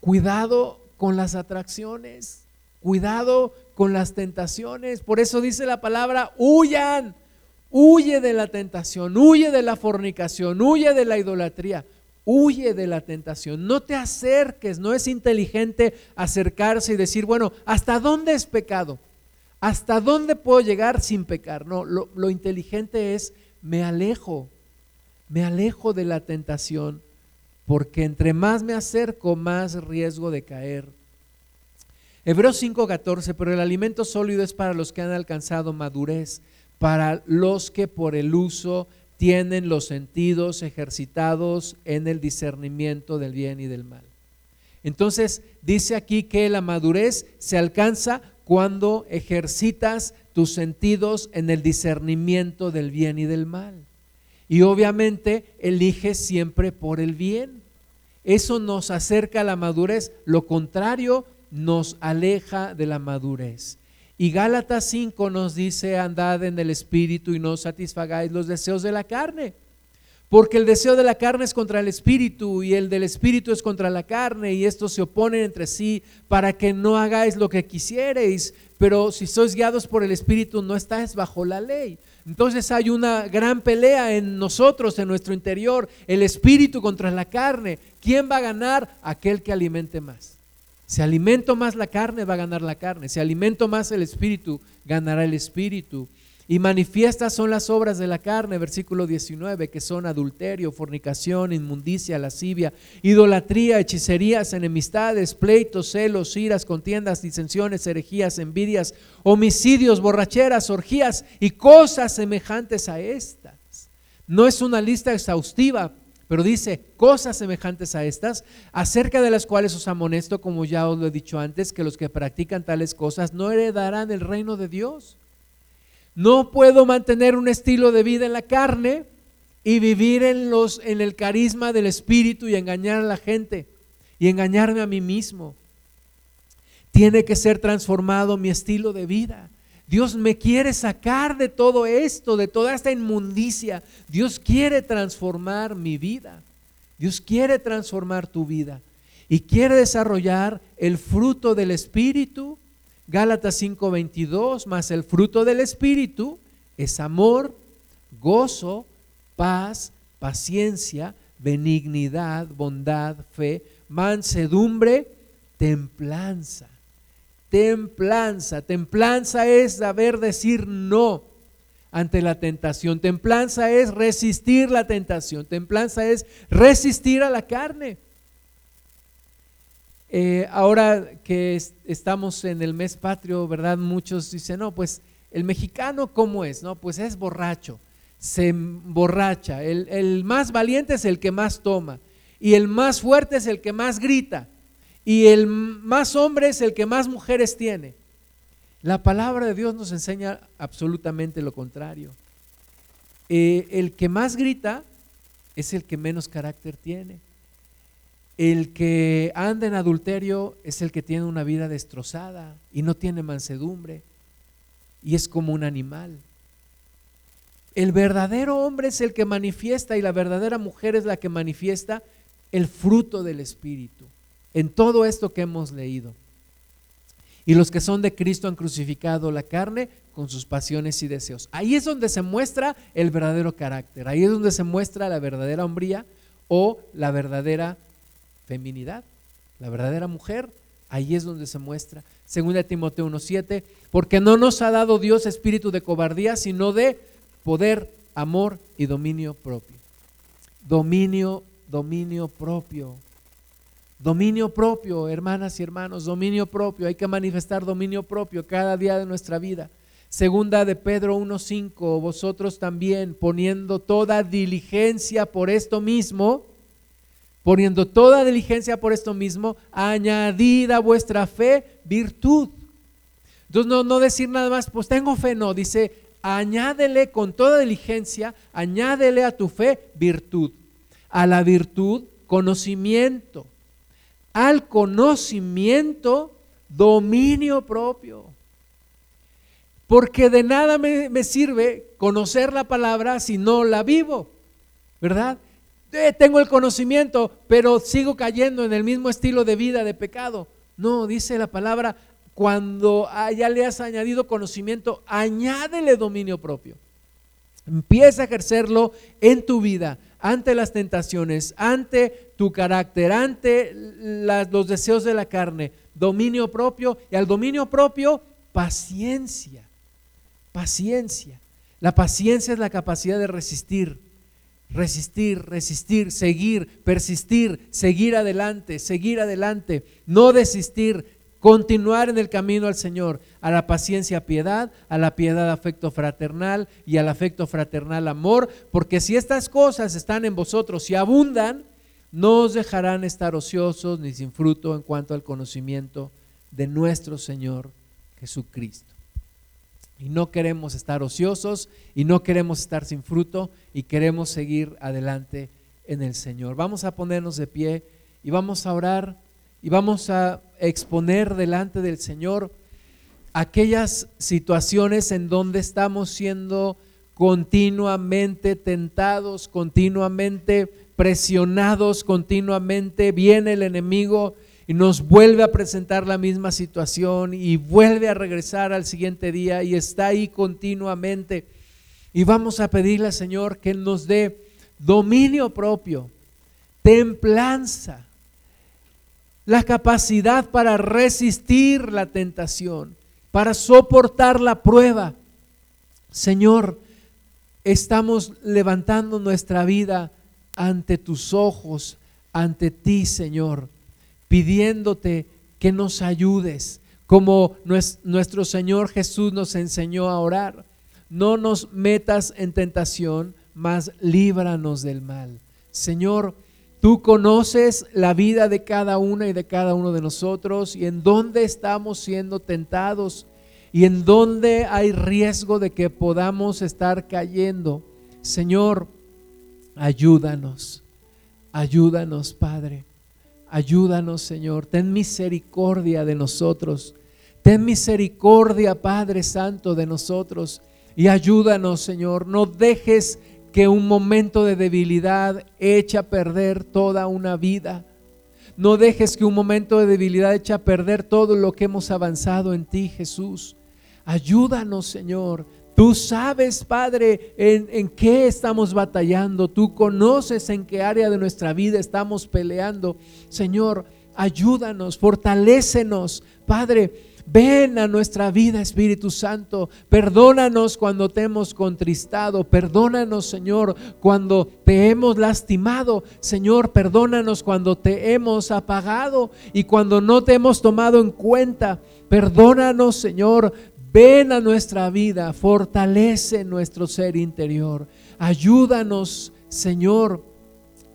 cuidado con las atracciones, cuidado con las tentaciones. Por eso dice la palabra, huyan Huye de la tentación, huye de la fornicación, huye de la idolatría, huye de la tentación. No te acerques, no es inteligente acercarse y decir, bueno, ¿hasta dónde es pecado? ¿Hasta dónde puedo llegar sin pecar? No, lo, inteligente es, me alejo, me alejo de la tentación, porque entre más me acerco, más riesgo de caer. Hebreos 5:14, pero el alimento sólido es para los que han alcanzado madurez para los que por el uso tienen los sentidos ejercitados en el discernimiento del bien y del mal. Entonces dice aquí que la madurez se alcanza cuando ejercitas tus sentidos en el discernimiento del bien y del mal. Y obviamente eliges siempre por el bien. Eso nos acerca a la madurez, lo contrario nos aleja de la madurez. Y Gálatas 5 nos dice, andad en el espíritu y no satisfagáis los deseos de la carne. Porque el deseo de la carne es contra el espíritu y el del espíritu es contra la carne y estos se oponen entre sí para que no hagáis lo que quisiereis. Pero si sois guiados por el espíritu no estáis bajo la ley. Entonces hay una gran pelea en nosotros, en nuestro interior, el espíritu contra la carne. ¿Quién va a ganar? Aquel que alimente más. Si alimento más la carne, va a ganar la carne. Si alimento más el espíritu, ganará el espíritu. Y manifiestas son las obras de la carne, versículo 19, que son adulterio, fornicación, inmundicia, lascivia, idolatría, hechicerías, enemistades, pleitos, celos, iras, contiendas, disensiones, herejías, envidias, homicidios, borracheras, orgías y cosas semejantes a estas. No es una lista exhaustiva, pero dice cosas semejantes a estas, acerca de las cuales os amonesto, como ya os lo he dicho antes, que los que practican tales cosas no heredarán el reino de Dios. No puedo mantener un estilo de vida en la carne y vivir en, los, en el carisma del Espíritu y engañar a la gente y engañarme a mí mismo. Tiene que ser transformado mi estilo de vida. Dios me quiere sacar de todo esto, de toda esta inmundicia. Dios quiere transformar mi vida. Dios quiere transformar tu vida y quiere desarrollar el fruto del Espíritu Gálatas 5:22, más el fruto del Espíritu es amor, gozo, paz, paciencia, benignidad, bondad, fe, mansedumbre, templanza. Templanza, templanza es saber decir no ante la tentación. Templanza es resistir la tentación. Templanza es resistir a la carne. Eh, ahora que estamos en el mes patrio, ¿verdad? Muchos dicen, no, pues el mexicano, ¿cómo es? No, pues es borracho, se emborracha. El, más valiente es el que más toma. Y el más fuerte es el que más grita. Y el más hombre es el que más mujeres tiene. La palabra de Dios nos enseña absolutamente lo contrario. Eh, el que más grita es el que menos carácter tiene. El que anda en adulterio es el que tiene una vida destrozada y no tiene mansedumbre y es como un animal. El verdadero hombre es el que manifiesta y la verdadera mujer es la que manifiesta el fruto del Espíritu en todo esto que hemos leído. Y los que son de Cristo han crucificado la carne con sus pasiones y deseos. Ahí es donde se muestra el verdadero carácter, ahí es donde se muestra la verdadera hombría o la verdadera feminidad, la verdadera mujer, ahí es donde se muestra. Segunda Timoteo 1.7, porque no nos ha dado Dios espíritu de cobardía, sino de poder, amor y dominio propio. Dominio, dominio propio. Dominio propio, hermanas y hermanos, dominio propio. Hay que manifestar dominio propio cada día de nuestra vida. Segunda de Pedro 1.5, vosotros también poniendo toda diligencia por esto mismo, poniendo toda diligencia por esto mismo, añadida vuestra fe virtud. Entonces no, no decir nada más, pues tengo fe, no, dice, añádele con toda diligencia, añádele a tu fe virtud, a la virtud conocimiento, al conocimiento dominio propio. Porque de nada me, me sirve conocer la palabra si no la vivo, ¿verdad? Eh, tengo el conocimiento, pero sigo cayendo en el mismo estilo de vida de pecado. No, dice la palabra, cuando ya le has añadido conocimiento, añádele dominio propio. Empieza a ejercerlo en tu vida, ante las tentaciones, ante tu carácter, ante los deseos de la carne. Dominio propio y al dominio propio, paciencia. Paciencia. La paciencia es la capacidad de resistir resistir, resistir, seguir, persistir, seguir adelante, seguir adelante, no desistir, continuar en el camino al Señor, a la paciencia piedad, a la piedad afecto fraternal y al afecto fraternal amor, porque si estas cosas están en vosotros y abundan, no os dejarán estar ociosos ni sin fruto en cuanto al conocimiento de nuestro Señor Jesucristo. Y no queremos estar ociosos y no queremos estar sin fruto y queremos seguir adelante en el Señor. Vamos a ponernos de pie y vamos a orar y vamos a exponer delante del Señor aquellas situaciones en donde estamos siendo continuamente tentados, continuamente presionados, continuamente viene el enemigo y nos vuelve a presentar la misma situación y vuelve a regresar al siguiente día y está ahí continuamente. Y vamos a pedirle Señor que nos dé dominio propio, templanza, la capacidad para resistir la tentación, para soportar la prueba. Señor, estamos levantando nuestra vida ante tus ojos, ante ti, Señor pidiéndote que nos ayudes, como nuestro Señor Jesús nos enseñó a orar. No nos metas en tentación, mas líbranos del mal. Señor, tú conoces la vida de cada una y de cada uno de nosotros y en dónde estamos siendo tentados y en dónde hay riesgo de que podamos estar cayendo. Señor, ayúdanos, ayúdanos, Padre. Ayúdanos, Señor. Ten misericordia de nosotros. Ten misericordia, Padre Santo, de nosotros. Y ayúdanos, Señor. No dejes que un momento de debilidad eche a perder toda una vida. No dejes que un momento de debilidad eche a perder todo lo que hemos avanzado en ti, Jesús. Ayúdanos, Señor. Tú sabes, Padre, en, qué estamos batallando. Tú conoces en qué área de nuestra vida estamos peleando. Señor, ayúdanos, fortalécenos. Padre, ven a nuestra vida, Espíritu Santo. Perdónanos cuando te hemos contristado. Perdónanos, Señor, cuando te hemos lastimado. Señor, perdónanos cuando te hemos apagado y cuando no te hemos tomado en cuenta. Perdónanos, Señor, Ven a nuestra vida, fortalece nuestro ser interior. Ayúdanos, Señor,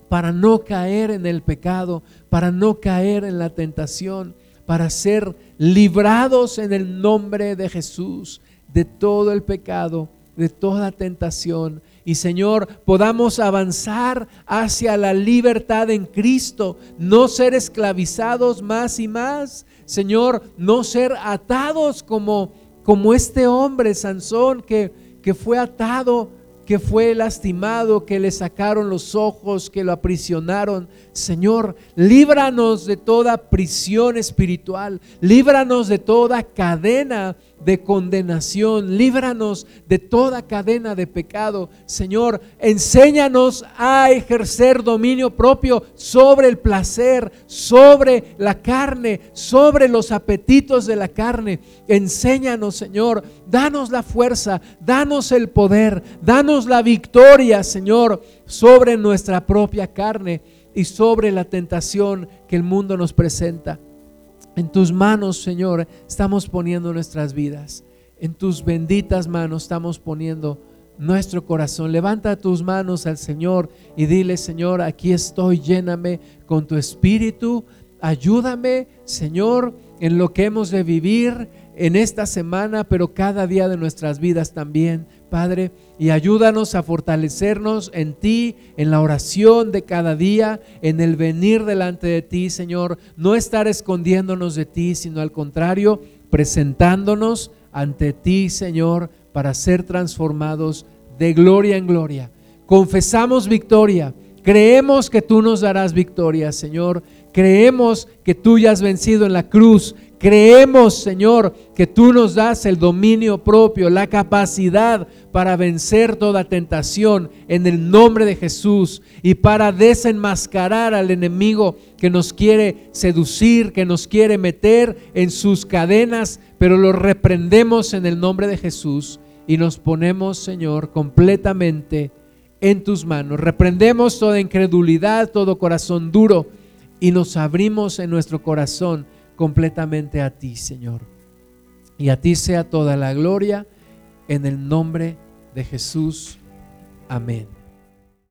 para no caer en el pecado, para no caer en la tentación, para ser librados en el nombre de Jesús de todo el pecado, de toda tentación. Y Señor, podamos avanzar hacia la libertad en Cristo, no ser esclavizados más y más. Señor, no ser atados como como este hombre, Sansón, que, que fue atado, que fue lastimado, que le sacaron los ojos, que lo aprisionaron. Señor, líbranos de toda prisión espiritual, líbranos de toda cadena de condenación, líbranos de toda cadena de pecado. Señor, enséñanos a ejercer dominio propio sobre el placer, sobre la carne, sobre los apetitos de la carne. Enséñanos, Señor, danos la fuerza, danos el poder, la victoria, Señor, sobre nuestra propia carne y sobre la tentación que el mundo nos presenta. En tus manos, Señor, estamos poniendo nuestras vidas. En tus benditas manos estamos poniendo nuestro corazón. Levanta tus manos al Señor y dile, Señor, aquí estoy, lléname con tu espíritu. Ayúdame, Señor, en lo que hemos de vivir en esta semana, pero cada día de nuestras vidas también. Padre, y ayúdanos a fortalecernos en ti, en la oración de cada día, en el venir delante de ti, Señor, no estar escondiéndonos de ti, sino al contrario, presentándonos ante ti, Señor, para ser transformados de gloria en gloria. Confesamos victoria, creemos que tú nos darás victoria, Señor, creemos que tú ya has vencido en la cruz, Creemos, Señor, que tú nos das el dominio propio, la capacidad para vencer toda tentación en el nombre de Jesús y para desenmascarar al enemigo que nos quiere seducir, que nos quiere meter en sus cadenas, pero lo reprendemos en el nombre de Jesús y nos ponemos, Señor, completamente en tus manos. Reprendemos toda incredulidad, todo corazón duro y nos abrimos en nuestro corazón completamente a ti, Señor. Y a ti sea toda la gloria en el nombre de Jesús. Amén.